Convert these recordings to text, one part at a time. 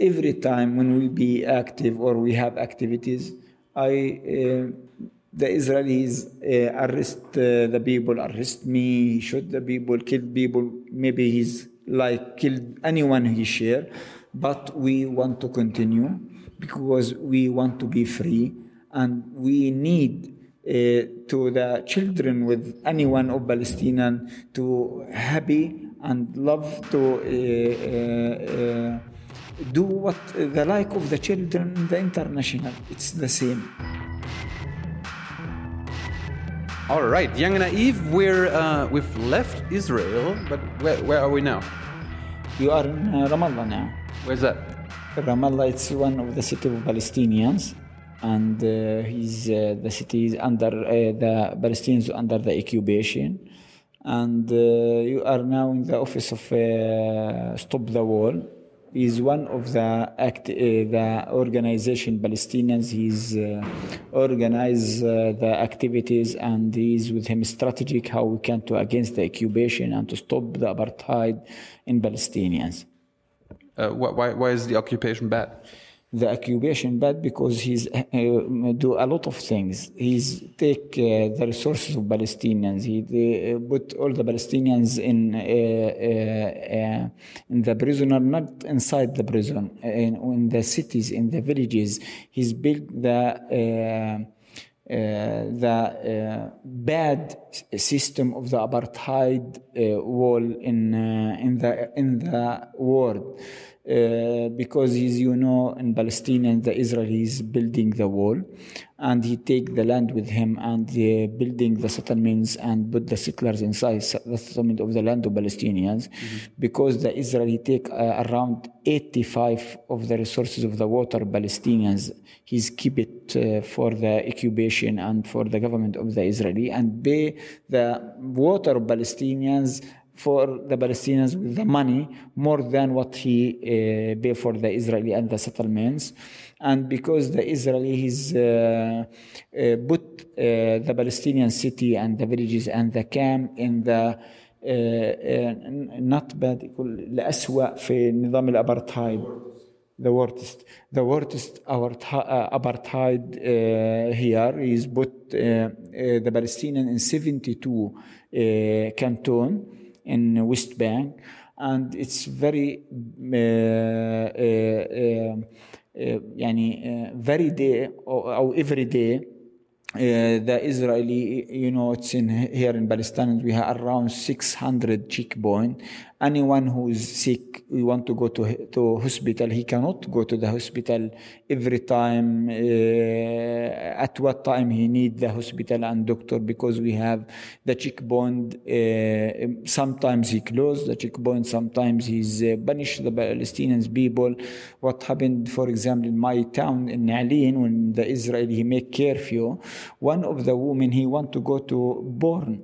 every time when we be active or we have activities, I uh, the Israelis uh, arrest uh, the people, arrest me, shoot the people, kill people. Maybe he's like killed anyone he share, but we want to continue because we want to be free and we need uh, to the children with anyone of Palestinian to happy and love to do what the like of the children in the international. It's the same. All right, young and naive, we're uh, we've left Israel, but where, where are we now? You are in uh, Ramallah now. Where's that? Ramallah it's one of the city of Palestinians, and uh, he's uh, the city is under uh, the Palestinians under the occupation, and uh, you are now in the office of uh, Stop the Wall. He's one of the act, uh, the organization Palestinians. He's uh, organize uh, the activities and he's with him strategic how we can to against the occupation and to stop the apartheid in Palestinians. Uh, wh- why, why is the occupation bad? The occupation bad because he's uh, do a lot of things. He's take uh, the resources of Palestinians. He they, uh, put all the Palestinians in uh, uh, uh, in the prison or not inside the prison, in, in the cities, in the villages. He's built the. Uh, uh, the uh, bad system of the apartheid uh, wall in uh, in the in the world. Uh, because he's, you know, in Palestine and the Israelis building the wall, and he take the land with him and building the settlements and put the settlers inside the settlement of the land of Palestinians, because the Israeli take uh, around 85 of the resources of the water Palestinians. He's keep it uh, for the occupation and for the government of the Israeli and pay the water of Palestinians for the Palestinians with the money more than what he uh, pay for the Israeli and the settlements. And because the Israeli has uh, uh, put uh, the Palestinian city and the villages and the camp in the uh, uh, not bad يقول الأسوأ في نظام الأبرتايد the worst the worst apartheid, uh, apartheid uh, here is put uh, uh, the Palestinian in 72 uh, canton in West Bank, and it's very uh, uh, uh, uh, يعني uh, very day or, or every day uh, the Israeli, you know, it's in here in Palestine. We have around 600 checkpoint. Anyone who is sick, we want to go to to hospital. He cannot go to the hospital every time. Uh, at what time he need the hospital and doctor because we have the checkpoint. Uh, sometimes he close the checkpoint. Sometimes he's uh, punish the Palestinians people. What happened, for example, in my town in Ni'lin when the Israeli he make curfew one of the women he want to go to born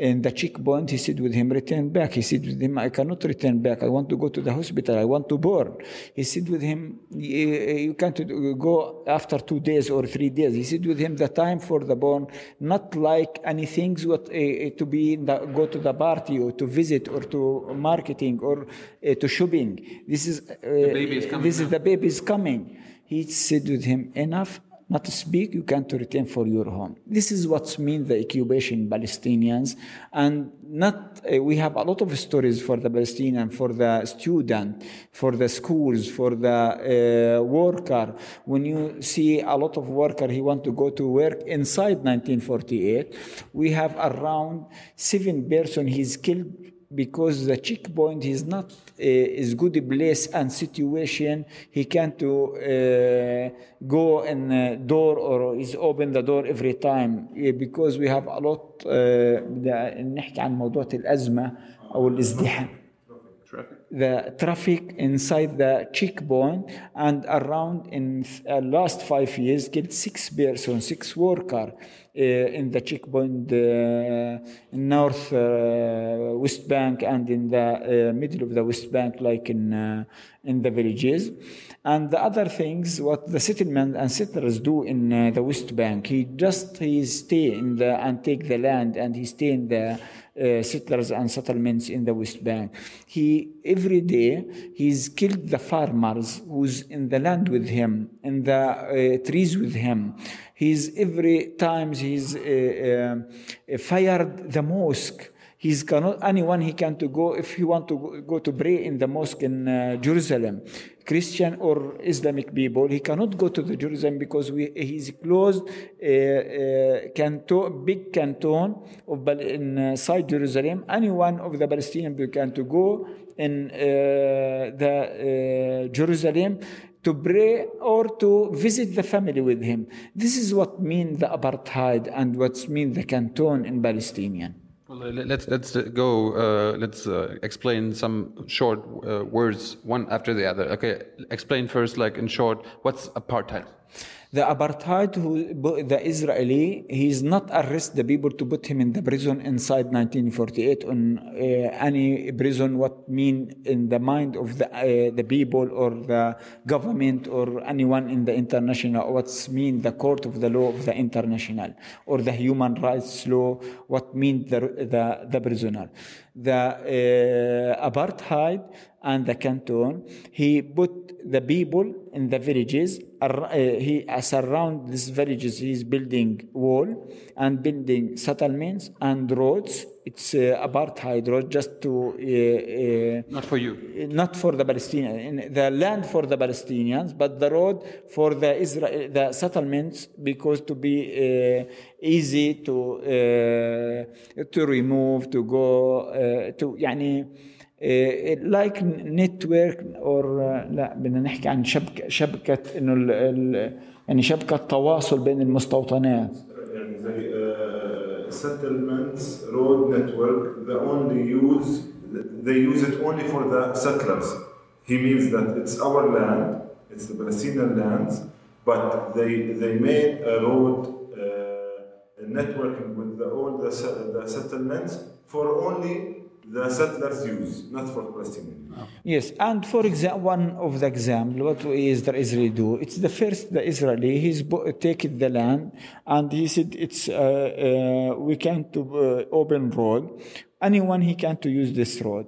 and the checkpoint he said with him return back. He said with him i cannot return back. I want to go to the hospital. I want to born he said with him you can't go after two days or three days. He said with him the time for the born not like anything what uh, to be in the, go to the party or to visit or to marketing or uh, to shopping. This is uh, baby is coming this is the baby is coming. He said with him enough not to speak, you can't return for your home. This is what's mean the occupation Palestinians, and not uh, we have a lot of stories for the Palestinian, for the student, for the schools, for the uh, worker. When you see a lot of worker, he want to go to work inside 1948. We have around seven person he's killed because the checkpoint is not uh, is good place and situation he can't to uh, go in uh, door or is open the door every time uh, because we have a lot uh, بدأ نحكي عن موضوع الأزمة أو الازدحام the traffic inside the checkpoint and around in uh, last five years killed six person six worker uh, in the checkpoint uh, north uh, West Bank and in the uh, middle of the West Bank, like in uh, in the villages. And the other things, what the settlement and settlers do in uh, the West Bank, he just he stay in the and take the land and he stay in the uh, settlers and settlements in the West Bank. He every day he's killed the farmers who's in the land with him, in the uh, trees with him. He's every times he's uh, uh, fired the mosque. He's cannot anyone he can to go if he want to go, to pray in the mosque in uh, Jerusalem. Christian or Islamic people, he cannot go to the Jerusalem because we, he's closed uh, uh, canton, big canton of inside Jerusalem. Anyone of the Palestinian people can to go in uh, the uh, Jerusalem to pray or to visit the family with him. This is what mean the apartheid and what's mean the canton in Palestinian. Well, let- let's let's uh, go. Uh, let's uh, explain some short uh, words, one after the other. Okay, explain first, like in short, what's apartheid? The apartheid, who, the Israeli, he's not arrest the people to put him in the prison inside 1948 on uh, any prison. What mean in the mind of the uh, the people or the government or anyone in the international? What's mean the court of the law of the international or the human rights law? What mean the the, the prisoner? The uh, apartheid and the canton, he put the people in the villages. ar- uh, he uh, surround these villages. He's building wall and building settlements and roads. It's uh, apartheid road just to uh, Not for you. uh, not for the Palestinians, the land for the Palestinians, but the road for the Israel, the settlements, because to be uh, easy to uh, to remove, to go uh, to يعني uh, like network or uh, لا بدنا نحكي عن شبكة شبكة انه ال- ال- يعني شبكة تواصل بين المستوطنات يعني زي uh, settlements road network the only use they use it only for the settlers he means that it's our land it's the Palestinian lands but they they made a road uh, networking with the, all the, se- the settlements for only the settlers use not for Palestinians Yes, and for example, one of the example, what is the Israeli do? It's the first the Israeli he's taken the land and he said it's uh, uh, we can to uh, open road. Anyone he can to use this road.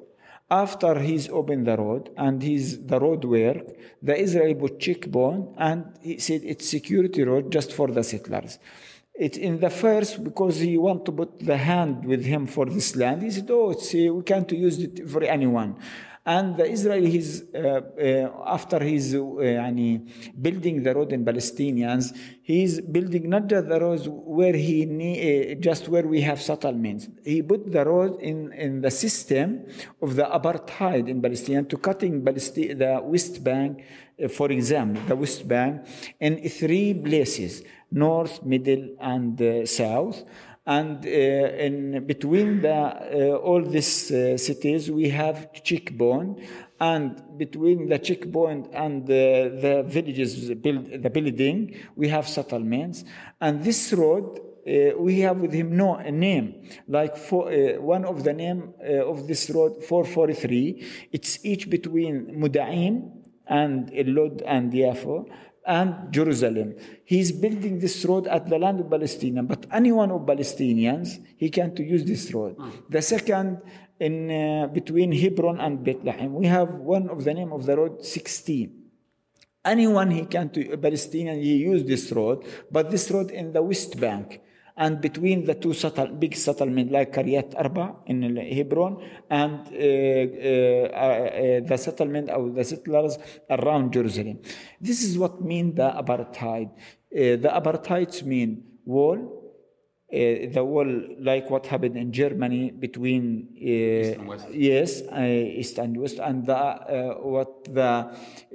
After he's opened the road and he's the road work, the Israeli put checkpoint and he said it's security road just for the settlers. It, in the first, because he want to put the hand with him for this land, he said, oh, it's, uh, we can't use it for anyone. And the Israelis, uh, uh, after he's uh, building the road in Palestinians, he's building not just the roads where he need, uh, just where we have settlements. He put the road in, in the system of the apartheid in Palestine to cutting Palestine, the West Bank, uh, for example, the West Bank, in three places north, middle, and uh, south. And uh, in between the, uh, all these cities, we have checkpoint, and between the checkpoint and the, the villages, build, the building, we have settlements. And this road, uh, we have with him no a name. Like for, uh, one of the name uh, of this road, 443, it's each between Modi'in and Elod and Yafo and Jerusalem. He's building this road at the land of Palestine, but anyone of Palestinians, he can to use this road. The second, in uh, between Hebron and Bethlehem, we have one of the name of the road 16. Anyone he can to Palestinian, he use this road, but this road in the West Bank and between the two big settlement like Kiryat Arba in Hebron and uh, uh, uh, the settlement of the settlers around Jerusalem. This is what mean the apartheid. Uh, the apartheids mean wall, uh, the wall like what happened in Germany between uh, and West. yes uh, east and west. And the, uh, what the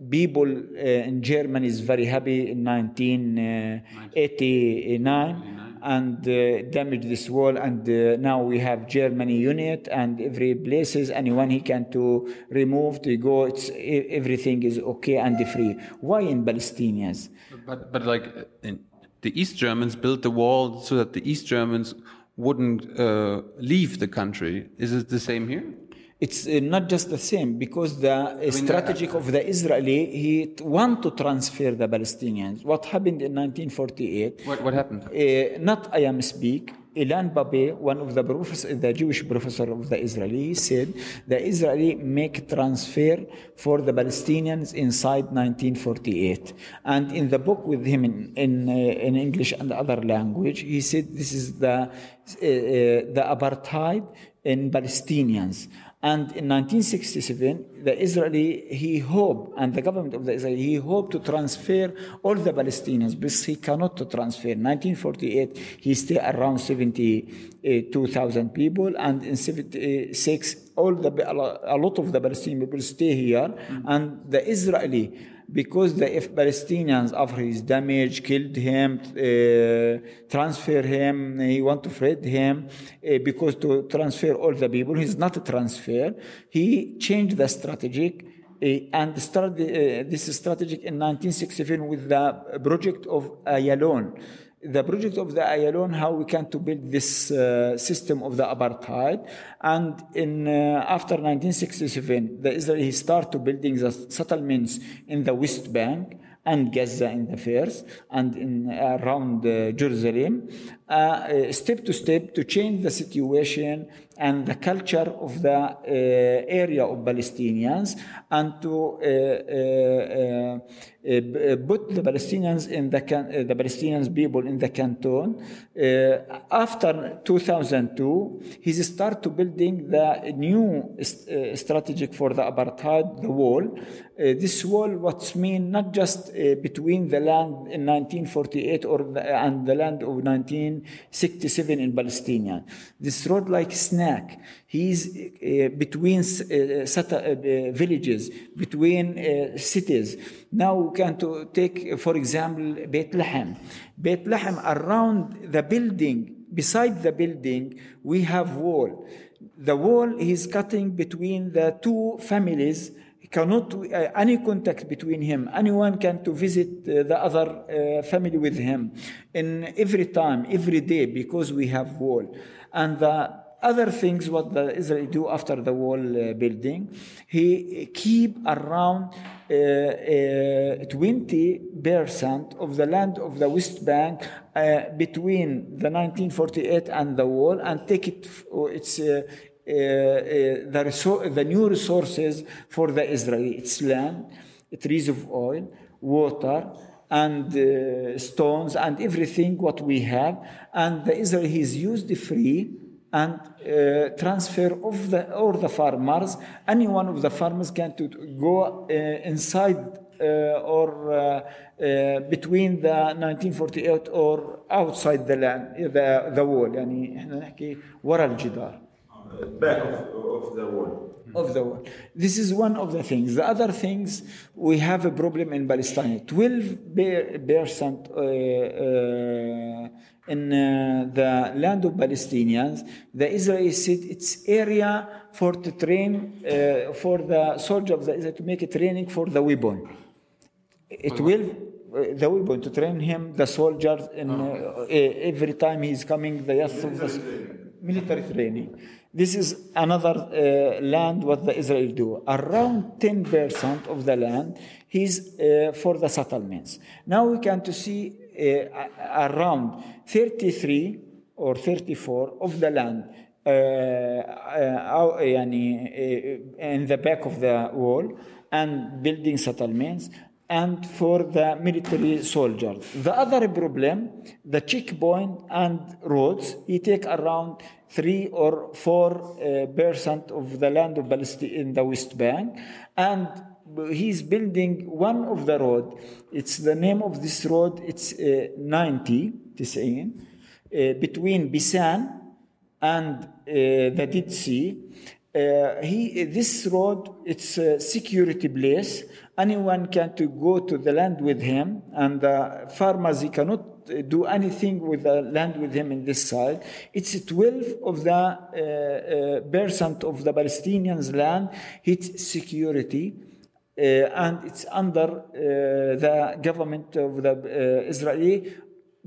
people uh, in Germany is very happy in 1989 and uh, damaged this wall and uh, now we have Germany unit and every places anyone he can to remove to go it's everything is okay and free. Why in Palestinians? But but like in the East Germans built the wall so that the East Germans wouldn't uh, leave the country. Is it the same here? It's uh, not just the same because the uh, strategic of the Israeli he t- want to transfer the Palestinians. What happened in 1948? What, what happened? Uh, not I am speak. Ilan Pappé, one of the the Jewish professor of the Israeli, said the Israeli make transfer for the Palestinians inside 1948. And in the book with him in in, uh, in English and other language, he said this is the uh, uh, the apartheid in Palestinians. And in 1967, the Israeli, he hoped, and the government of the Israel, he hoped to transfer all the Palestinians, but he cannot to transfer. 1948, he stayed around 72,000 eh, people, and in 76, all the, a lot of the Palestinian people stay here, mm. and the Israeli, because the if Palestinians after his damage killed him, uh, transfer him, he want to free him uh, because to transfer all the people, he's not a transfer. He changed the strategic uh, and started uh, this strategic in 1967 with the project of Ayalon the project of the Ayalon, how we can to build this uh, system of the apartheid. And in uh, after 1967, the Israelis start to building the settlements in the West Bank and Gaza in the first, and in around uh, Jerusalem, uh, uh, step to step to change the situation and the culture of the uh, area of Palestinians, and to uh, uh, uh, put the Palestinians in the the Palestinians people in the canton. after 2002, he started to building the new st- strategic for the apartheid, the wall. this wall, what's mean not just between the land in 1948 or the, and the land of 1967 in Palestine. This road like snack. He's uh, between uh, villages, between cities. Now we can to take, for example, Bethlehem. Bethlehem around the building, beside the building, we have wall. The wall is cutting between the two families cannot uh, any contact between him anyone can to visit uh, the other uh, family with him in every time every day because we have wall and the other things what the israel do after the wall uh, building he keep around uh, uh, 20 percent of the land of the west bank between the 1948 and the wall and take it it's uh, uh, the, the new resources for the Israeli. It's land, trees of oil, water, and uh, stones, and everything what we have. And the Israeli is used free and uh, transfer of the or the farmers. Any one of the farmers can to go uh, inside uh, or between the 1948 or outside the land, the, the wall. يعني احنا نحكي ورا الجدار. back of, of the wall. Of the wall. This is one of the things. The other things, we have a problem in Palestine. 12 percent uh, uh, in uh, the land of Palestinians, the Israeli said it's area for to train uh, for the soldier of the Israel to make a training for the weapon. It will uh, the weapon to train him, the soldiers, in, uh, every time he's coming, the youth of the military training. This is another uh, land what the Israel do. Around 10% of the land is uh, for the settlements. Now we can to see uh, around 33 or 34 of the land uh, uh, in the back of the wall and building settlements and for the military soldiers. The other problem, the checkpoint and roads, he take around three or four uh, percent of the land of Palestine in the West Bank, and he's building one of the road. It's the name of this road. It's uh, 90, uh, between Bisan and uh, the Dead Sea. Uh, he, this road, it's a security place. Anyone can to go to the land with him, and the farmers he cannot do anything with the land with him in this side. It's 12 of the uh, uh, percent of the Palestinians' land its security. Uh, and it's under uh, the government of the uh, Israeli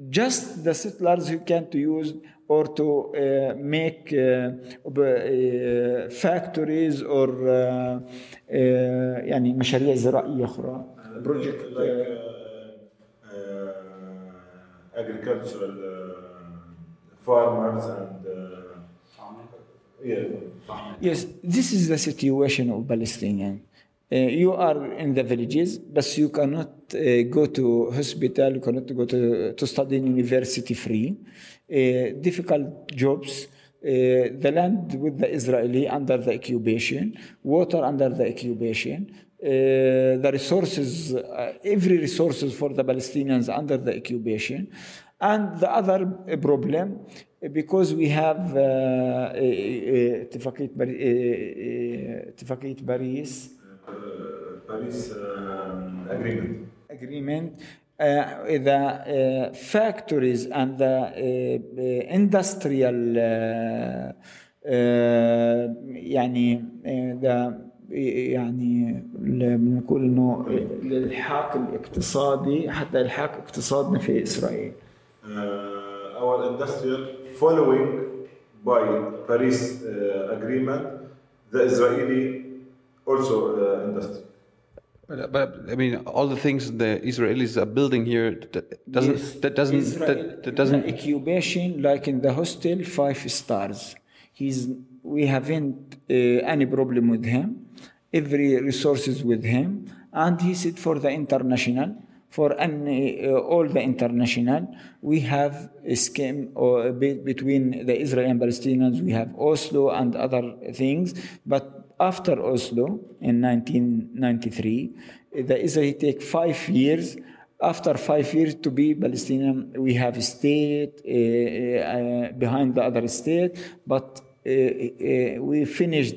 just the settlers who can't use or to uh, make uh, ب- uh, factories or uh, uh, يعني مشاريع زراعية أخرى project like uh, uh, uh, agricultural uh, farmers and uh, yeah. Yes, this is the situation of Palestinian. Uh, you are in the villages, but you cannot uh, go to hospital, you cannot go to, to study in university free. Uh, difficult jobs. Uh, the land with the Israeli under the occupation, water under the occupation, the resources, uh, every resources for the Palestinians under the occupation, and the other uh, problem uh, because we have uh, uh, uh, اتفاقية بري- uh, uh, اتفاقية باريس Uh, Paris um, agreement. agreement uh, the uh, factories and the uh, uh, industrial uh, uh, يعني uh, the يعني بنقول انه الالحاق الاقتصادي حتى الحاق اقتصادنا في اسرائيل Uh, our industrial following by Paris uh, agreement, the Israeli also uh, industry. But, but I mean, all the things the Israelis are building here that doesn't Yes. that doesn't Israel, that, that doesn't the occupation like in the hostel five stars he's we haven't uh, any problem with him. Every resources with him. And he said for the international for any, uh, all the international we have a scheme or be- between the Israel and Palestinians. We have Oslo and other things. But after Oslo in 1993 the Israeli take five years. After five years to be Palestinian, we have a state uh, uh, behind the other state, but we finished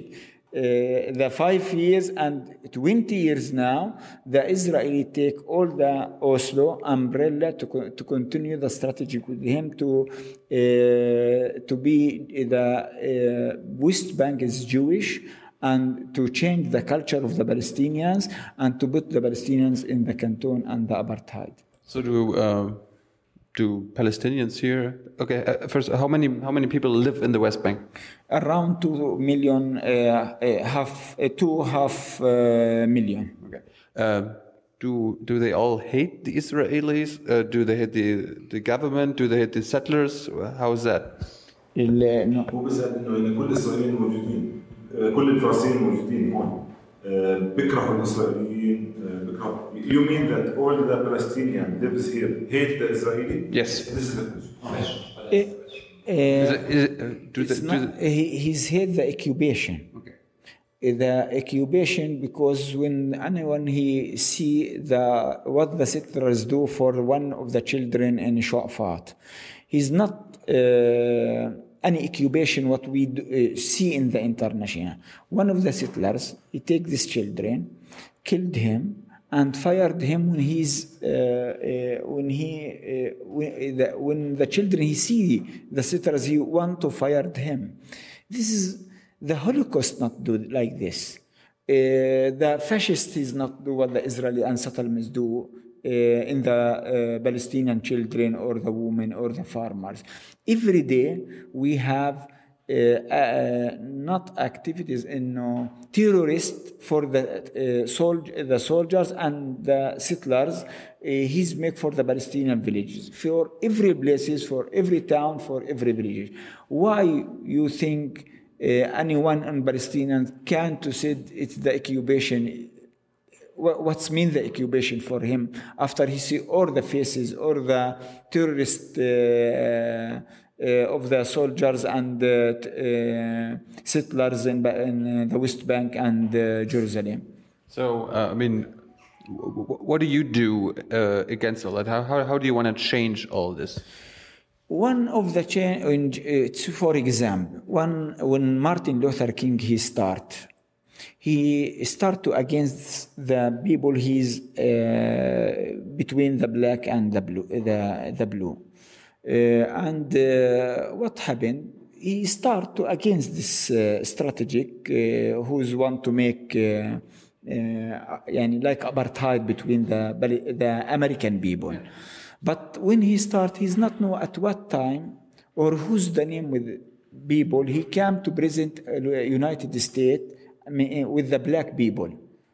uh, the five years and 20 years now, the Israeli take all the Oslo umbrella to, co- to continue the strategy with him to, uh, to be the uh, West Bank is Jewish and to change the culture of the Palestinians and to put the Palestinians in the canton and the apartheid. So do uh, do Palestinians here? Okay, uh, first, how many how many people live in the West Bank? Around two million, uh, uh, half, uh, two half uh, million. Okay. Uh, do do they all hate the Israelis? Uh, do they hate the the government? Do they hate the settlers? How is that? ال- no. هو بيسأل انه يعني كل الاسرائيليين موجودين آه، كل الفلسطينيين موجودين هون آه، بيكرهوا الاسرائيليين بيكرهوا You mean that all the Palestinian lives here hate the Israeli? Yes. This is the question. Uh, is it, is it, the, not, the, he, he's hit the incubation. Okay. Eh, the incubation because when anyone he see the what the settlers do for one of the children in Shuafat, he's not. Uh, any occupation what we do, uh, see in the international. One of the settlers he take these children, killed him, and fired him when he's uh, uh, when he uh, when, the, when the children he see the settlers he want to fire him. This is the Holocaust not do like this. Uh, the fascists is not do what the Israeli settlements do uh, in the uh, Palestinian children or the women or the farmers. Every day we have uh, uh, not activities in terrorists for the sol- the soldiers and the settlers. He's make for the Palestinian villages for every places, for every town, for every village. Why you think? anyone in Palestinian can to say it's the occupation. Wha- What's mean the occupation for him after he see all the faces or the terrorist uh, uh, of the soldiers and uh, uh, settlers in, in uh, the West Bank and uh, Jerusalem. So uh, I mean, what do you do uh, against all that? How, how how do you want to change all this? One of the change, for example, one when Martin Luther King he start, he start to against the people he's uh, between the black and the blue, the the blue, uh, and uh, what happened? He start to against this uh, strategic uh, who's want to make. Uh, يعني like apartheid between the the American people. But when he start, he's not know at what time or who's the name with people. He came to present uh, United States I mean, with the black people.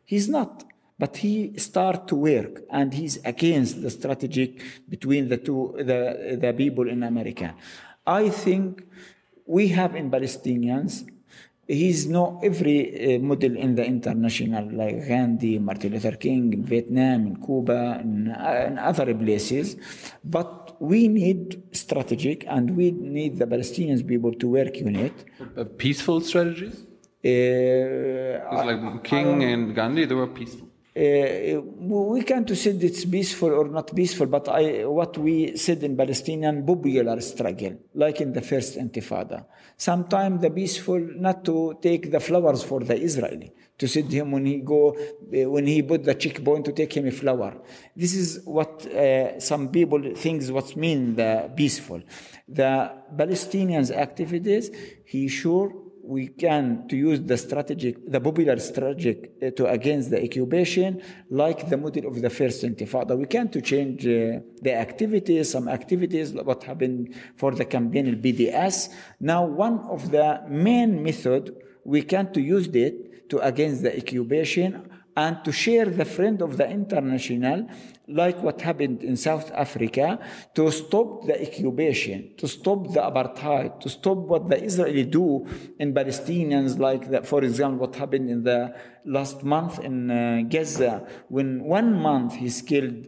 He's not. But he start to work and he's against the strategic between the two, the, the people in America. I think we have in Palestinians he's not every uh, model in the international like Gandhi, Martin Luther King in Vietnam, in Cuba, in, uh, in other places. But we need strategic and we need the Palestinian people to work on it. Uh, peaceful strategies? Uh, like King and Gandhi, they were peaceful. Uh, we can't say it's peaceful or not peaceful, but I, what we said in Palestinian popular struggle, like in the first Intifada. Sometimes the peaceful not to take the flowers for the Israeli, to send him when he go, uh, when he put the checkpoint to take him a flower. This is what uh, some people thinks what mean the peaceful. The Palestinians activities, he sure we can to use the strategic, the popular strategic uh, to against the occupation, like the model of the first Intifada. We can to change uh, the activities, some activities, what happened for the campaign in BDS. Now, one of the main method we can to use it to against the occupation and to share the friend of the international, like what happened in South Africa, to stop the occupation, to stop the apartheid, to stop what the Israeli do in Palestinians, like for example, what happened in the last month in uh, Gaza, when one month he's killed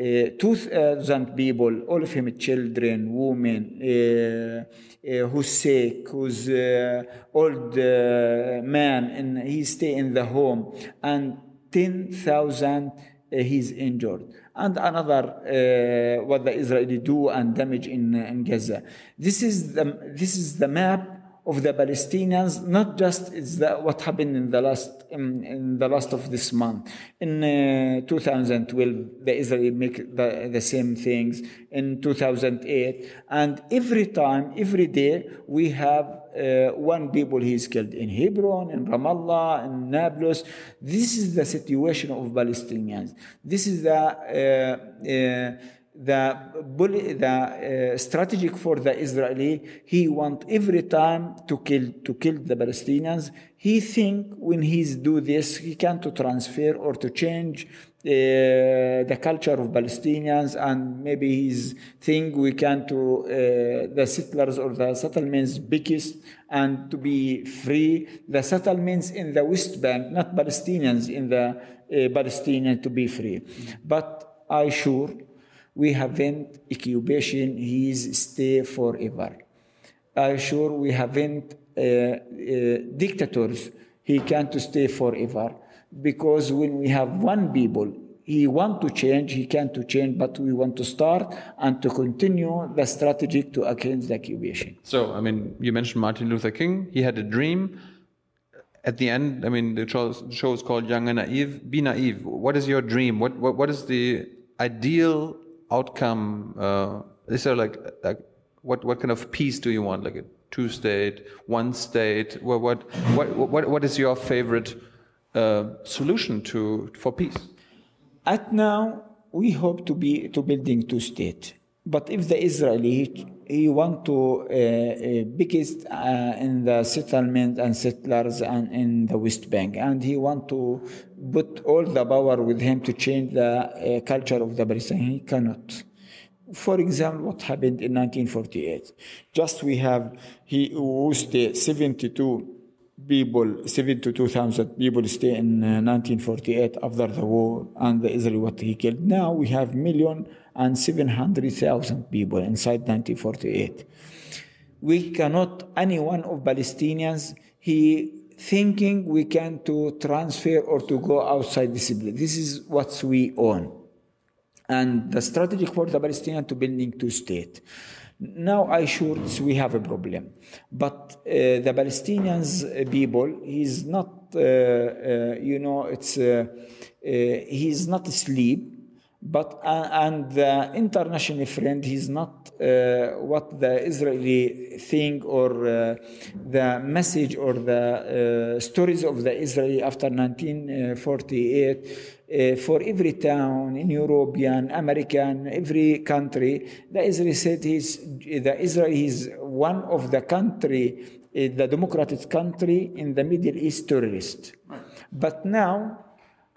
uh, 2,000 people, all of them children, women, uh, uh, who's sick, who's uh, old uh, man, and he stay in the home, and 10,000 he's injured. And another, uh, what the Israeli do and damage in, in Gaza. This is the, this is the map of the Palestinians, not just is that what happened in the last in, in the last of this month. In uh, 2012, the Israeli make the, the same things. In 2008, and every time, every day, we have uh, one people he is killed in Hebron, in Ramallah, in Nablus. This is the situation of Palestinians. This is the uh, uh, the, the uh, strategic for the Israeli, he want every time to kill to kill the Palestinians. He think when he's do this, he can to transfer or to change uh, the culture of Palestinians, and maybe he's think we can to uh, the settlers or the settlements biggest and to be free. The settlements in the West Bank, not Palestinians in the uh, Palestinian to be free. But I sure we haven't occupation, he's stay forever. I'm sure we haven't uh, uh, dictators, he can't stay forever. Because when we have one people, he want to change, he can to change, but we want to start and to continue the strategy to against the occupation. So, I mean, you mentioned Martin Luther King. He had a dream. At the end, I mean, the show, the show is called Young and Naive. Be naive. What is your dream? What, what, what is the ideal outcome? Uh, is there like, like what what kind of peace do you want? Like a two state, one state? What what what what, what is your favorite uh, solution to for peace? At now, we hope to be to building two state. But if the Israeli he want to uh, uh, biggest uh, in the settlement and settlers and in the West Bank, and he want to put all the power with him to change the uh, culture of the Palestinian. He cannot. For example, what happened in 1948? Just we have he who stay 72 people, 72,000 people stay in 1948 uh, after the war, and the Israeli what he killed. Now we have million and 700,000 people inside 1948. We cannot, any one of Palestinians, he thinking we can to transfer or to go outside place. This is what we own. And the strategy for the Palestinian to building two state. Now I sure we have a problem, but uh, the Palestinians uh, people, he's not, uh, uh, you know, it's uh, uh, he's not asleep But uh, and the international friend, he's not uh, what the Israeli thing or uh, the message or the uh, stories of the Israeli after 1948. Uh, for every town in European, American, every country, the Israeli said he's the Israel is one of the country, uh, the democratic country in the Middle East terrorist. But now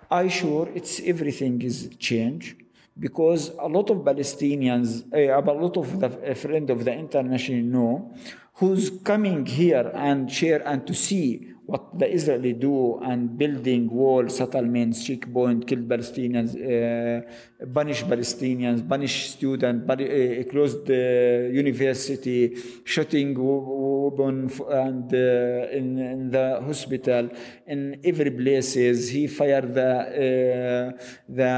I sure it's everything is changed because a lot of Palestinians, uh, a lot of the friend of the international know, who's coming here and share and to see what the Israeli do and building wall settlements, checkpoint, kill Palestinians, uh, punish Palestinians, punish students, uh, close the university, shooting weapon and uh, in, in, the hospital, in every places. He fired the uh, the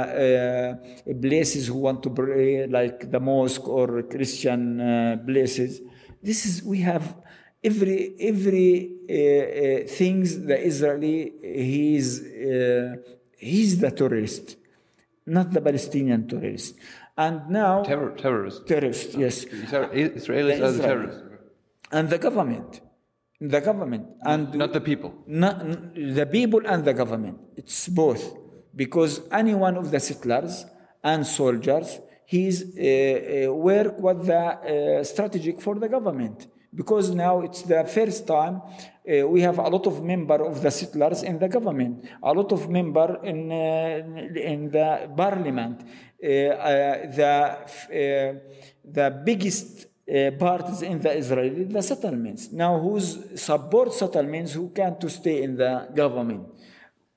uh, places who want to pray, like the mosque or Christian uh, places. This is we have every every uh, uh, things the Israeli he's uh, he's the terrorist, not the Palestinian terrorist. And now Terror, terrorist. terrorist, yes, Israelis are the terrorists. and the government, the government, and Not the people. not, the people and the government. It's both because any one of the settlers and soldiers, he's uh, uh, work with the uh, strategic for the government because now it's the first time uh, we have a lot of member of the settlers in the government, a lot of member in uh, in the parliament. Uh, the the biggest uh, parties in the Israeli, the settlements. Now, who's support settlements who can to stay in the government?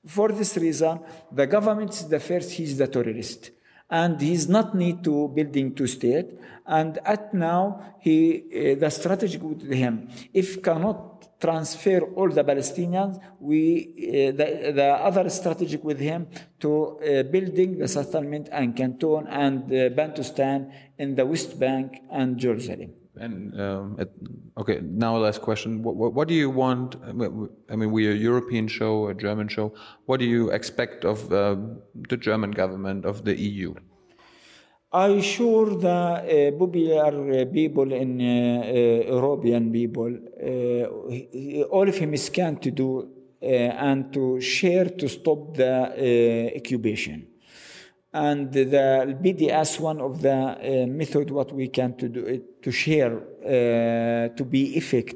For this reason, the government is the first, he's the terrorist. And he's not need to building to state. And at now, he, uh, the strategy with him, if cannot transfer all the Palestinians, we, uh, the, the other strategy with him to uh, building the settlement and Canton and uh, Bantustan in the West Bank and Jerusalem. And um, at, okay, now last question: what, what, what, do you want? I mean, we're a European show, a German show. What do you expect of uh, the German government, of the EU? I sure the uh, popular people in uh, uh, European people, all of him is can to do and to share to stop the occupation and the BDS one of the uh, method what we can to do to share uh, to be effect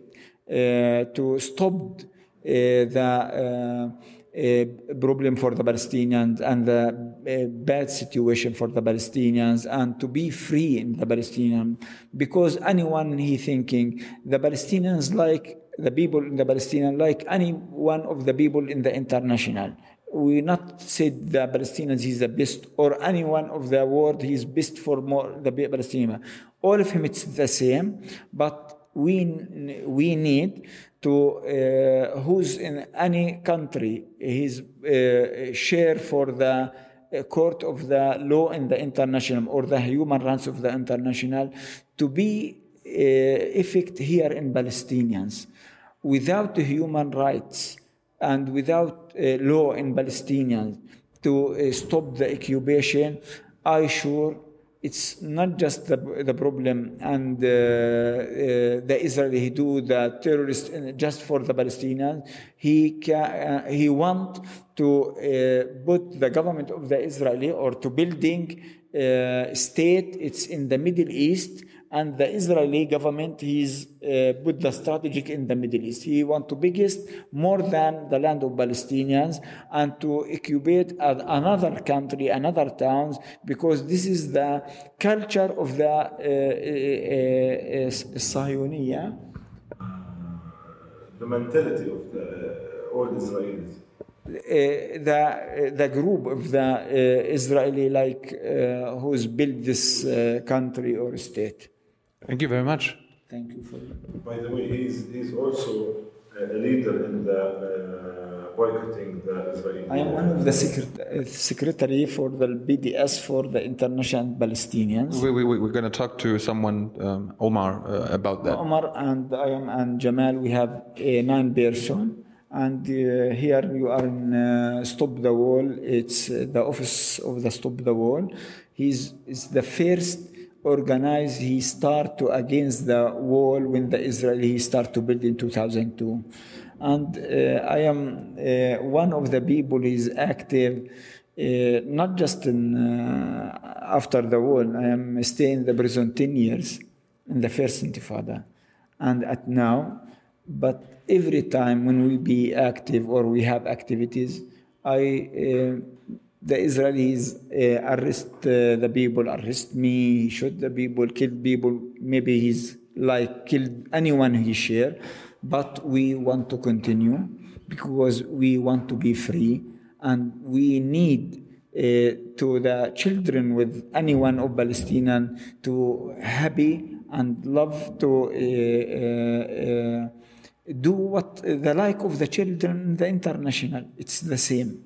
uh, to stop the problem for the Palestinians and the bad situation for the Palestinians and to be free in the Palestinian. Because anyone he thinking the Palestinians like the people in the Palestinian like any one of the people in the international we not said the Palestinians is the best or anyone of the world he's best for more the Palestinian. All of him it's the same, but we we need to uh, who's in any country his uh, share for the uh, court of the law in the international or the human rights of the international to be uh, effect here in Palestinians without the human rights and without uh, law in Palestinians to uh, stop the occupation, I sure it's not just the, the problem and uh, uh, the Israeli do the terrorists just for the Palestinians. He can, uh, he want to uh, put the government of the Israeli or to building state. It's in the Middle East and the Israeli government he's uh, put the strategic in the Middle East. He want to biggest more than the land of Palestinians and to occupy another country, another towns, because this is the culture of the uh, uh, uh, The mentality of the, all Israelis. Uh, the the group of the uh, Israeli like uh, who's built this country or state. Thank you very much. Thank you for. By the way, he's, he's also a leader in the uh, boycotting the Israeli. I am one of the secret, secretary for the BDS for the international Palestinians. We, we, we're going to talk to someone, um, Omar, uh, about that. Omar and I am and Jamal. We have a nine person, And uh, here you are in uh, Stop the Wall. It's uh, the office of the Stop the Wall. He's is the first organized. He start to against the wall when the Israeli start to build in 2002. And uh, I am uh, one of the people who is active, uh, not just in, uh, after the war. I am staying in the prison 10 years in the first intifada. And at now, but every time when we be active or we have activities, I uh, the Israelis uh, arrest uh, the people, arrest me, shoot the people, kill people. Maybe he's like killed anyone he share, but we want to continue because we want to be free and we need uh, to the children with anyone of Palestinian to happy and love to uh, uh, do what the like of the children the international. It's the same.